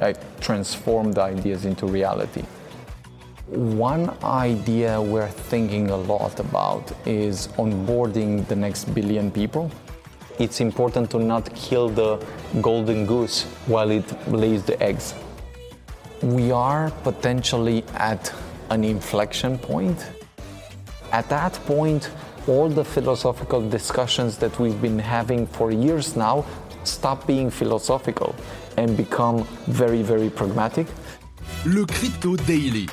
I transformed ideas into reality. One idea we're thinking a lot about is onboarding the next billion people. It's important to not kill the golden goose while it lays the eggs. We are potentially at an inflection point. At that point, all the philosophical discussions that we've been having for years now stop being philosophical and become very, very pragmatic. Le Crypto Daily.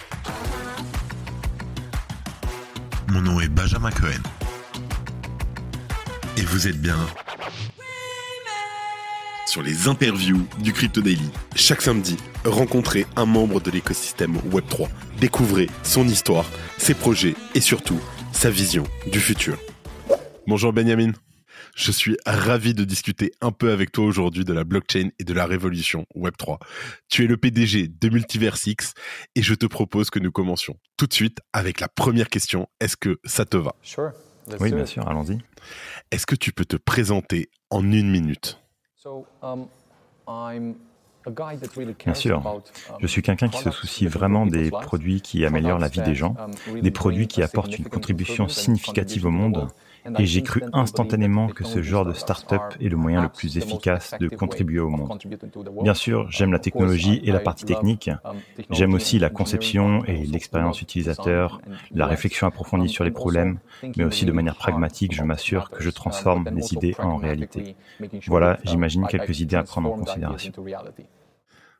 Mon nom est Benjamin Cohen. Et vous êtes bien sur les interviews du Crypto Daily. Chaque samedi, rencontrez un membre de l'écosystème Web3. Découvrez son histoire, ses projets et surtout sa vision du futur. Bonjour Benjamin. Je suis ravi de discuter un peu avec toi aujourd'hui de la blockchain et de la révolution Web3. Tu es le PDG de Multiversix et je te propose que nous commencions tout de suite avec la première question. Est-ce que ça te va? Oui, bien sûr, allons-y. Est-ce que tu peux te présenter en une minute? Um, Bien sûr, um, je suis quelqu'un qui se soucie vraiment des produits qui améliorent la vie des gens, um, des produits qui apportent une contribution significative au monde et j'ai cru instantanément que ce genre de start-up est le moyen le plus efficace de contribuer au monde. Bien sûr, j'aime la technologie et la partie technique. J'aime aussi la conception et l'expérience utilisateur, la réflexion approfondie sur les problèmes, mais aussi de manière pragmatique, je m'assure que je transforme les idées en réalité. Voilà, j'imagine quelques idées à prendre en considération.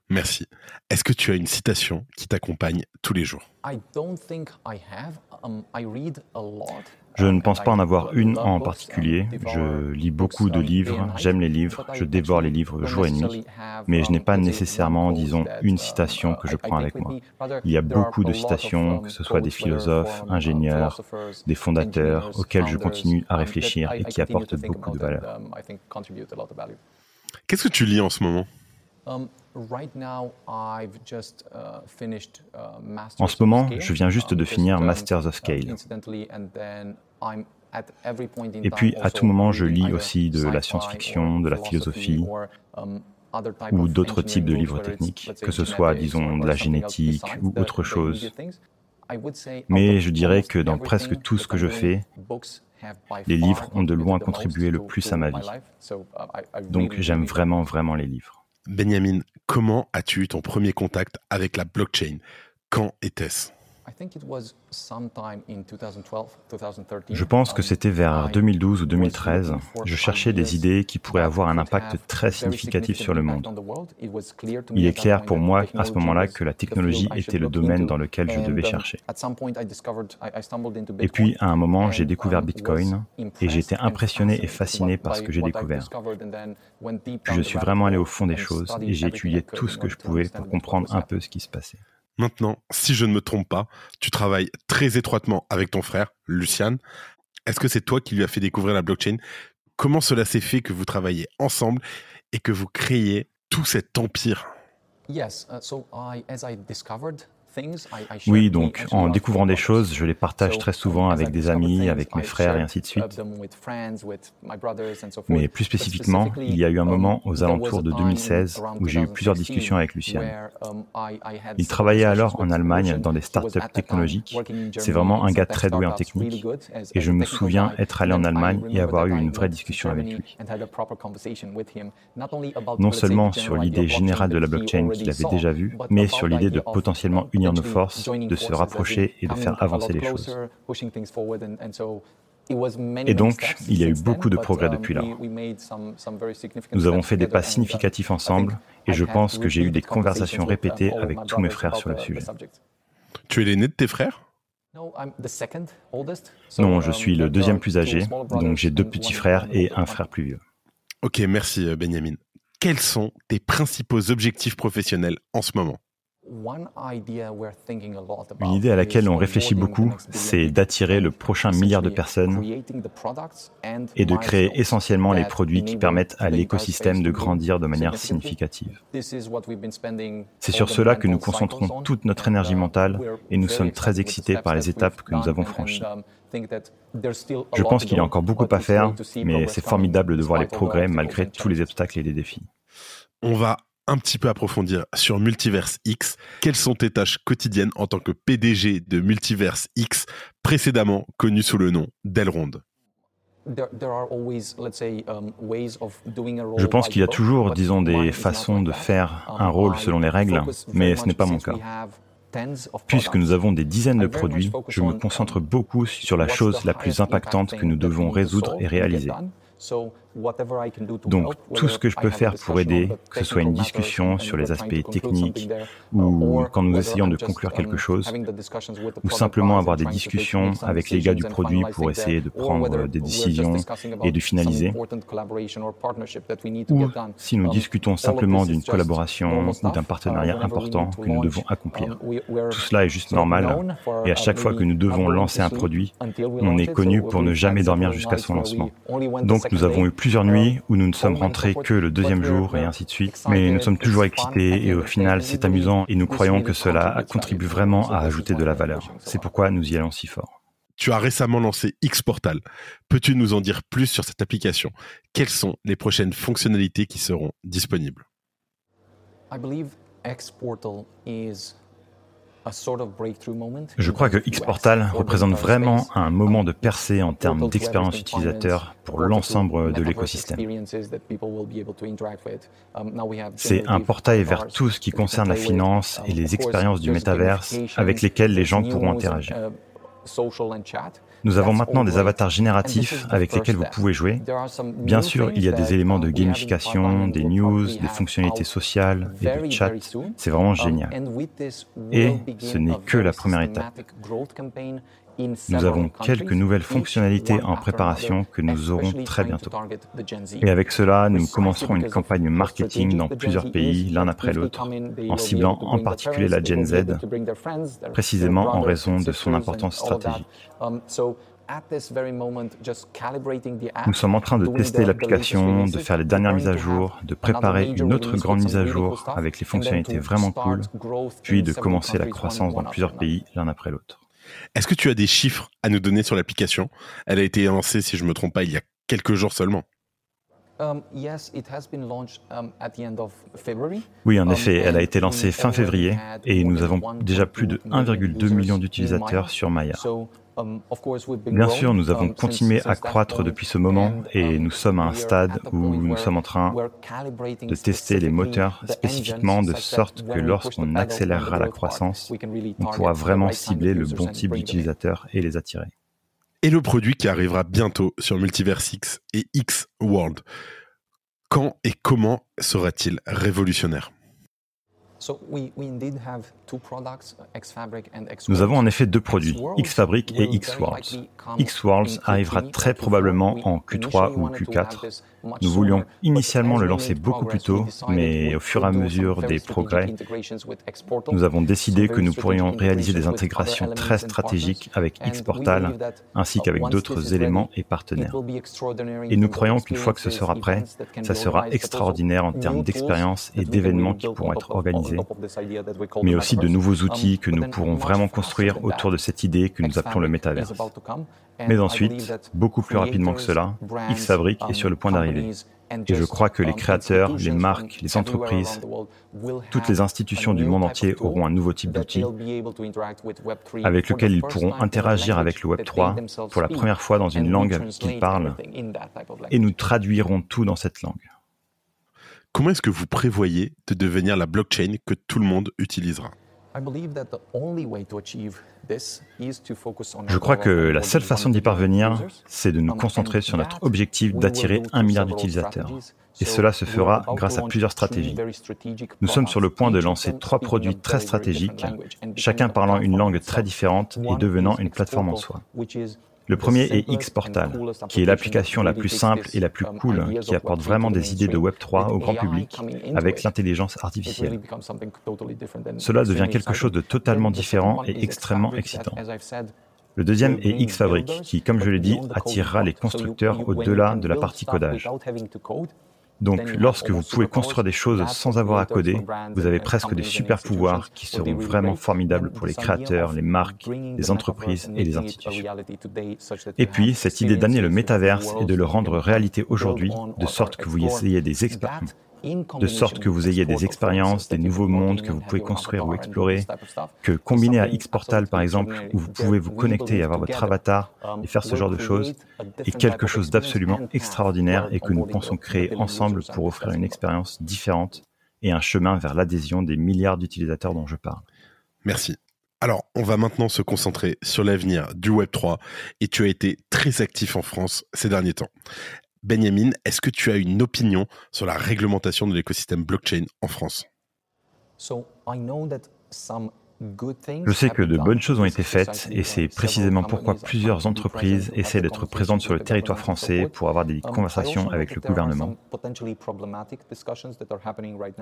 Merci. Est-ce que tu as une citation qui t'accompagne tous les jours? Je ne pense pas en avoir une en particulier. Je lis beaucoup de livres, j'aime les livres, je dévore les livres jour et nuit, mais je n'ai pas nécessairement, disons, une citation que je prends avec moi. Il y a beaucoup de citations, que ce soit des philosophes, ingénieurs, des fondateurs, auxquels je continue à réfléchir et qui apportent beaucoup de valeur. Qu'est-ce que tu lis en ce moment? En ce moment, je viens juste de finir Masters of Scale. Et puis, à tout moment, je lis aussi de la science-fiction, de la philosophie um, ou d'autres types de livres techniques, que ce soit, disons, de la génétique ou autre chose. Mais je dirais que dans presque tout ce que je fais, les livres ont de loin contribué le plus à ma vie. Uh, Donc j'aime vraiment, vraiment les livres. Benjamin, comment as-tu eu ton premier contact avec la blockchain? Quand était-ce? Je pense que c'était vers 2012 ou 2013. Je cherchais des idées qui pourraient avoir un impact très significatif sur le monde. Il est clair pour moi à ce moment-là que la technologie était le domaine dans lequel je devais um, chercher. Et puis, à un moment, j'ai découvert Bitcoin et j'ai été impressionné et fasciné par ce que j'ai découvert. Puis je suis vraiment allé au fond des choses et j'ai étudié tout ce que je pouvais pour comprendre un peu ce qui se passait. Maintenant, si je ne me trompe pas, tu travailles très étroitement avec ton frère, Lucian. Est-ce que c'est toi qui lui as fait découvrir la blockchain? Comment cela s'est fait que vous travaillez ensemble et que vous créez tout cet empire? Yes, uh, so oui, donc en découvrant des choses, je les partage très souvent avec des amis, avec mes frères et ainsi de suite. Mais plus spécifiquement, il y a eu un moment aux alentours de 2016 où j'ai eu plusieurs discussions avec Lucien. Um, il travaillait alors en Allemagne dans des startups technologiques. C'est vraiment un gars très doué en technique. Et je me souviens être allé en Allemagne et avoir eu une vraie discussion avec lui. Non seulement sur l'idée générale de la blockchain qu'il avait déjà vue, mais sur l'idée de potentiellement unir nos forces, de se rapprocher et de faire avancer les choses. Et donc, il y a eu beaucoup de progrès depuis là. Nous avons fait des pas significatifs ensemble et je pense que j'ai eu des conversations répétées avec tous mes frères sur le sujet. Tu es l'aîné de tes frères? Non, je suis le deuxième plus âgé, donc j'ai deux petits frères et un frère plus vieux. Ok, merci euh, Benjamin. Quels sont tes principaux objectifs professionnels en ce moment? Une idée à laquelle on réfléchit beaucoup, c'est d'attirer le prochain milliard de personnes et de créer essentiellement les produits qui permettent à l'écosystème de grandir de manière significative. C'est sur cela que nous concentrons toute notre énergie mentale et nous sommes très excités par les étapes que nous avons franchies. Um, Je pense qu'il y a encore beaucoup à faire, mais c'est formidable de voir les progrès malgré tous les obstacles et les défis. On va un petit peu approfondir sur Multiverse X. Quelles sont tes tâches quotidiennes en tant que PDG de Multiverse X, précédemment connu sous le nom d'Elrond? Je pense qu'il y a toujours, disons, des façons de faire um, un rôle selon les règles, mais ce n'est pas mon cas. Puisque nous avons des dizaines de produits, je me concentre beaucoup sur la chose la plus impactante que nous devons résoudre et réaliser. Donc tout ce que je peux faire pour aider, que ce soit une discussion sur les aspects techniques ou quand nous essayons de conclure quelque chose, ou simplement avoir des discussions avec les gars du produit pour essayer de prendre des décisions et de finaliser, ou si nous discutons simplement d'une collaboration ou d'un partenariat important que nous devons accomplir. Tout cela est juste normal et à chaque fois que nous devons lancer un produit, on est connu pour ne jamais dormir jusqu'à son lancement. Donc nous avons eu plusieurs nuits où nous ne sommes rentrés que le deuxième jour et ainsi de suite. Mais nous sommes toujours excités et au final c'est amusant et nous croyons que cela contribue vraiment à ajouter de la valeur. C'est pourquoi nous y allons si fort. Tu as récemment lancé X-Portal. Peux-tu nous en dire plus sur cette application? Quelles sont les prochaines fonctionnalités qui seront disponibles? Je crois que Xportal représente vraiment un moment de percée en termes d'expérience utilisateur pour l'ensemble de l'écosystème. C'est un portail vers tout ce qui concerne la finance et les expériences du métaverse avec lesquelles les gens pourront interagir. Nous avons maintenant des avatars génératifs avec lesquels vous pouvez jouer. Bien sûr, il y a des éléments de gamification, des news, des fonctionnalités sociales et des chats. C'est vraiment génial. Et ce n'est que la première étape. Nous avons quelques nouvelles fonctionnalités en préparation que nous aurons très bientôt. Et avec cela, nous commencerons une campagne marketing dans plusieurs pays, l'un après l'autre, en ciblant en particulier la Gen Z, précisément en raison de son importance stratégique. Nous sommes en train de tester l'application, de faire les dernières mises à jour, de préparer une autre grande mise à jour avec les fonctionnalités vraiment cool, puis de commencer la croissance dans plusieurs pays l'un après l'autre. Est-ce que tu as des chiffres à nous donner sur l'application? Elle a été lancée, si je ne me trompe pas, il y a quelques jours seulement. Um, um, oui, en effet, elle a été lancée fin février et nous avons déjà plus de 1,2 million d'utilisateurs sur Maya. Um, Bien sûr, nous avons continué à croître depuis ce moment et um, nous sommes à un stade où nous sommes en train de tester les moteurs spécifiquement de sorte que lorsqu'on accélérera la croissance, on pourra vraiment cibler le bon type d'utilisateur et les attirer. Et le produit qui arrivera bientôt sur Multiverse X et X World. Quand et comment sera-t-il révolutionnaire? Nous avons en effet deux produits, Xfabric et Xworlds. Xworlds arrivera très probablement en Q3 ou Q4. Nous voulions initialement le lancer beaucoup plus tôt, mais au fur et à mesure des progrès, nous avons décidé que nous pourrions réaliser des intégrations très stratégiques avec Xportal ainsi qu'avec d'autres éléments et partenaires. Et nous croyons qu'une fois que ce sera prêt, ça sera extraordinaire en termes d'expérience et d'événements qui pourront être organisés, mais aussi de nouveaux outils que nous pourrons vraiment construire autour de cette idée que nous appelons le métavers. Mais ensuite, beaucoup plus rapidement que cela, Xfabric est sur le point d'arriver. Et je crois que les créateurs, les marques, les entreprises, toutes les institutions du monde entier auront un nouveau type d'outil avec lequel ils pourront interagir avec le Web 3 pour la première fois dans une langue qu'ils parlent et nous traduirons tout dans cette langue. Comment est-ce que vous prévoyez de devenir la blockchain que tout le monde utilisera? Je crois que la seule façon d'y parvenir, c'est de nous concentrer sur notre objectif d'attirer un milliard d'utilisateurs. Et cela se fera grâce à plusieurs stratégies. Nous sommes sur le point de lancer trois produits très stratégiques, chacun parlant une langue très différente et devenant une plateforme en soi. Le premier est Xportal, qui est l'application la plus simple et la plus cool, qui apporte vraiment des idées de Web3 au grand public avec l'intelligence artificielle. Cela devient quelque chose de totalement différent et extrêmement excitant. Le deuxième est Xfabric, qui, comme je l'ai dit, attirera les constructeurs au-delà de la partie codage. Donc, lorsque vous pouvez construire des choses sans avoir à coder, vous avez presque des super pouvoirs qui seront vraiment formidables pour les créateurs, les marques, les entreprises et les institutions. Et puis, cette idée d'amener le métaverse et de le rendre réalité aujourd'hui, de sorte que vous ayez des experts, de sorte que vous ayez des expériences, des nouveaux mondes que vous pouvez construire ou explorer, que combiné à Xportal par exemple, où vous pouvez vous connecter et avoir votre avatar et faire ce genre de choses, est quelque chose d'absolument extraordinaire et que nous pensons créer ensemble pour offrir une expérience différente et un chemin vers l'adhésion des milliards d'utilisateurs dont je parle. Merci. Alors, on va maintenant se concentrer sur l'avenir du Web3 et tu as été très actif en France ces derniers temps. Benjamin, est-ce que tu as une opinion sur la réglementation de l'écosystème blockchain en France? Je sais que de bonnes choses ont été faites et c'est précisément pourquoi plusieurs entreprises essaient d'être présentes sur le territoire français pour avoir des conversations avec le gouvernement.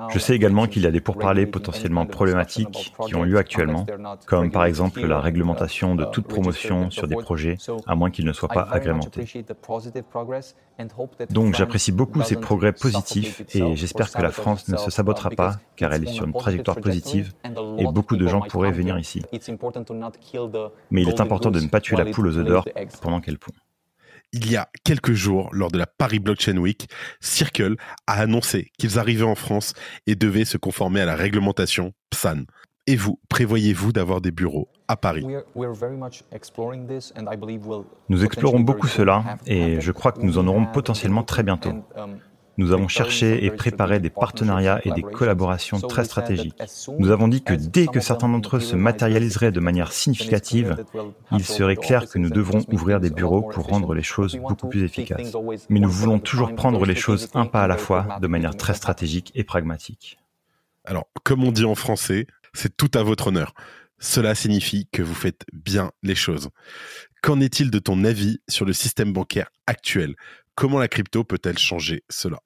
Je sais également qu'il y a des pourparlers potentiellement problématiques qui ont lieu actuellement, comme par exemple la réglementation de toute promotion sur des projets, à moins qu'ils ne soient pas agrémentés. Donc j'apprécie beaucoup ces progrès positifs et j'espère que la France ne se sabotera pas car elle est sur une trajectoire positive et beaucoup de gens pourraient venir ici. Mais il est important de ne pas tuer la poule aux œufs d'or pendant qu'elle pond. Il y a quelques jours, lors de la Paris Blockchain Week, Circle a annoncé qu'ils arrivaient en France et devaient se conformer à la réglementation PSAN. Et vous, prévoyez-vous d'avoir des bureaux à Paris? Nous explorons beaucoup cela et je crois que nous en aurons potentiellement très bientôt. Nous avons cherché et préparé des partenariats et des collaborations très stratégiques. Nous avons dit que dès que certains d'entre eux se matérialiseraient de manière significative, il serait clair que nous devrons ouvrir des bureaux pour rendre les choses beaucoup plus efficaces. Mais nous voulons toujours prendre les choses un pas à la fois de manière très stratégique et pragmatique. Alors, comme on dit en français, c'est tout à votre honneur. Cela signifie que vous faites bien les choses. Qu'en est-il de ton avis sur le système bancaire actuel? Comment la crypto peut-elle changer cela?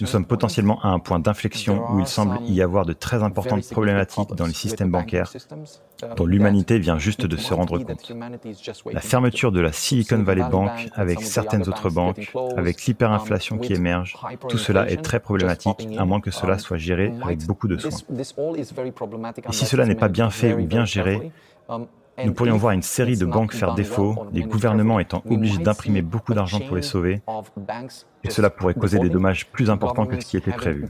Nous sommes potentiellement à un point d'inflexion où il semble y avoir de très importantes problématiques dans les systèmes bancaires uh, dont l'humanité vient juste de se rendre compte. La fermeture de la Silicon Valley Bank avec certaines autres banques, avec l'hyperinflation qui émerge, tout cela est très problématique à moins que cela um, soit géré avec beaucoup de soin. Et si cela n'est pas bien fait ou bien géré, um, nous pourrions voir une série de banques faire défaut, les gouvernements étant obligés d'imprimer beaucoup d'argent pour les sauver, et cela pourrait causer des dommages plus importants que ce qui était prévu.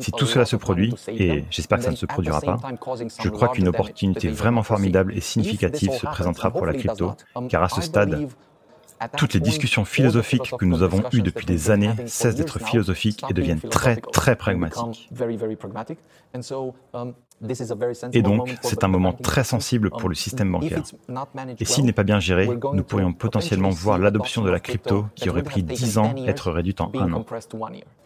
Si tout cela se produit, et j'espère que ça ne se produira pas, je crois qu'une opportunité vraiment formidable et significative se présentera pour la crypto, car à ce stade, toutes les discussions philosophiques que nous avons eues depuis des années cessent d'être philosophiques et deviennent très, très pragmatiques. Et donc, c'est un moment très sensible pour le système bancaire. Et s'il n'est pas bien géré, nous pourrions potentiellement voir l'adoption de la crypto qui aurait pris 10 ans être réduite en un an.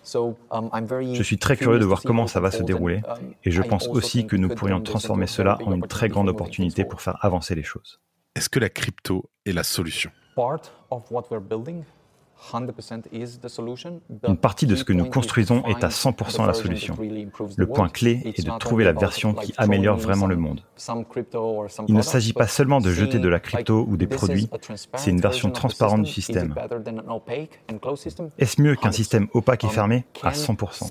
Je suis très curieux de voir comment ça va se dérouler et je pense aussi que nous pourrions transformer cela en une très grande opportunité pour faire avancer les choses. Est-ce que la crypto est la solution? Une partie de ce que nous construisons est à 100% la solution. Le point clé est de trouver la version qui améliore vraiment le monde. Il ne s'agit pas seulement de jeter de la crypto ou des produits, c'est une version transparente du système. Est-ce mieux qu'un système opaque et fermé? À 100%.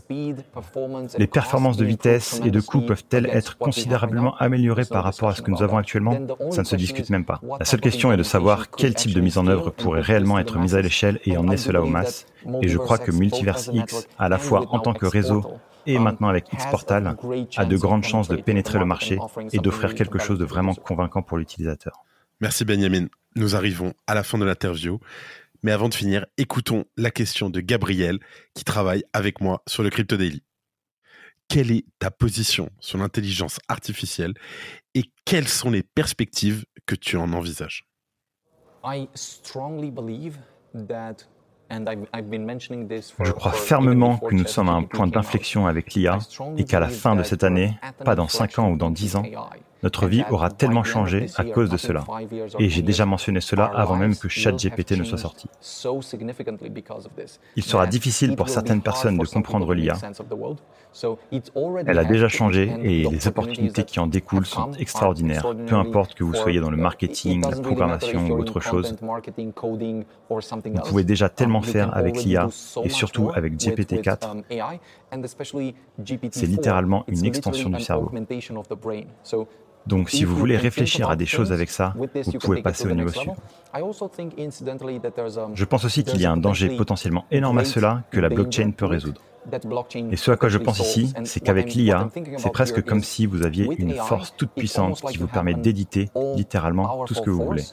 Les performances de vitesse et de coût peuvent-elles être considérablement améliorées par rapport à ce que nous avons actuellement? Ça ne se discute même pas. La seule question est de savoir quel type de mise en œuvre pourrait réellement être mise à l'échelle et emmener cela aux masses. Et je crois que Multiverse X, à la fois en tant que réseau et maintenant avec Xportal, a de grandes chances de pénétrer le marché et d'offrir quelque chose de vraiment convaincant pour l'utilisateur. Merci Benjamin. Nous arrivons à la fin de l'interview. Mais avant de finir, écoutons la question de Gabriel qui travaille avec moi sur le Crypto Daily. Quelle est ta position sur l'intelligence artificielle et quelles sont les perspectives que tu en envisages? Je crois fermement que nous sommes à un point d'inflexion avec l'IA et qu'à la fin de cette année, pas dans 5 ans ou dans 10 ans, notre vie aura tellement changé à cause de cela. Et j'ai déjà mentionné cela avant même que ChatGPT ne soit sorti. Il sera difficile pour certaines personnes de comprendre l'IA. Elle a déjà changé et les opportunités qui en découlent sont extraordinaires, peu importe que vous soyez dans le marketing, la programmation ou autre chose. Vous pouvez déjà tellement faire avec l'IA et surtout avec GPT-4. C'est littéralement une extension du cerveau. Donc si vous voulez réfléchir à des choses avec ça, vous pouvez passer au niveau suivant. Je pense aussi qu'il y a un danger potentiellement énorme à cela que la blockchain peut résoudre. Et ce à quoi je pense ici, c'est qu'avec l'IA, c'est presque comme si vous aviez une force toute puissante qui vous permet d'éditer littéralement tout ce que vous voulez.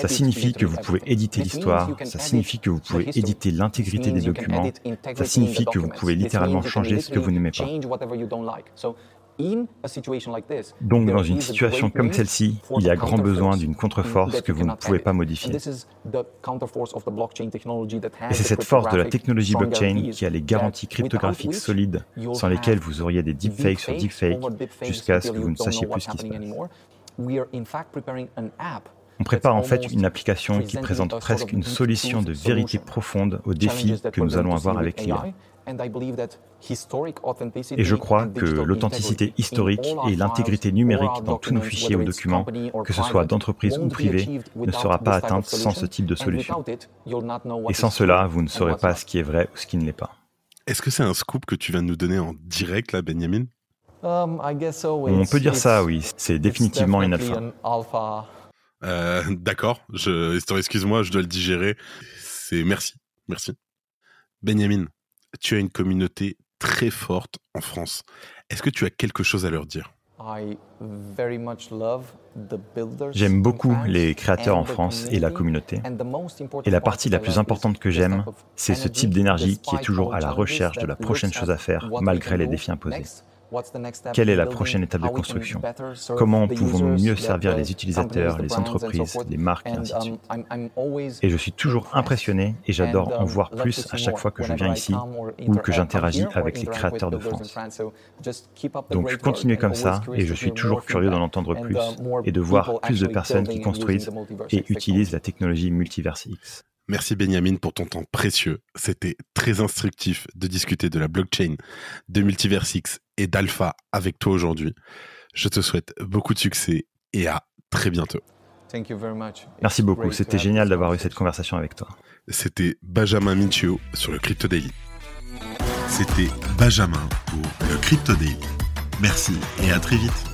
Ça signifie que vous pouvez éditer l'histoire, ça signifie que vous pouvez éditer l'intégrité des documents, ça signifie que vous pouvez littéralement changer ce que vous n'aimez pas. Donc dans une situation comme celle-ci, il y a grand besoin d'une contre-force que vous ne pouvez pas modifier. Et c'est cette force de la technologie blockchain qui a les garanties cryptographiques solides sans lesquelles vous auriez des deepfakes sur deepfakes jusqu'à ce que vous ne sachiez plus ce qui se passe. On prépare en fait une application qui présente presque une solution de vérité profonde aux défis que nous allons avoir avec l'IA. Et je crois que l'authenticité historique et l'intégrité numérique dans tous nos fichiers ou documents, que ce soit d'entreprise ou privé, ne sera pas atteinte sans ce type de solution. Et sans cela, vous ne saurez pas ce qui est vrai ou ce qui ne l'est pas. Est-ce que c'est un scoop que tu viens de nous donner en direct, là, Benjamin? Um, On peut dire ça, oui. C'est définitivement une alpha. Euh, d'accord, excuse-moi, je dois le digérer. C'est merci, merci. Benjamin, tu as une communauté très forte en France. Est-ce que tu as quelque chose à leur dire? J'aime beaucoup les créateurs en France et la communauté. Et la partie la plus importante que j'aime, c'est ce type d'énergie qui est toujours à la recherche de la prochaine chose à faire malgré les défis imposés. Quelle est la prochaine étape de construction Comment pouvons-nous mieux servir les utilisateurs, les entreprises, les marques et ainsi de suite Et je suis toujours impressionné et j'adore en voir plus à chaque fois que je viens ici ou que j'interagis avec les créateurs de France. Donc continuez comme ça et je suis toujours curieux d'en entendre plus et de voir plus de personnes qui construisent et utilisent la technologie Multiverse X. Merci Benjamin pour ton temps précieux. C'était très instructif de discuter de la blockchain, de Multiversix et d'Alpha avec toi aujourd'hui. Je te souhaite beaucoup de succès et à très bientôt. Merci beaucoup, c'était génial d'avoir eu cette conversation avec toi. C'était Benjamin Minchio sur le Crypto Daily. C'était Benjamin pour le Crypto Daily. Merci et à très vite.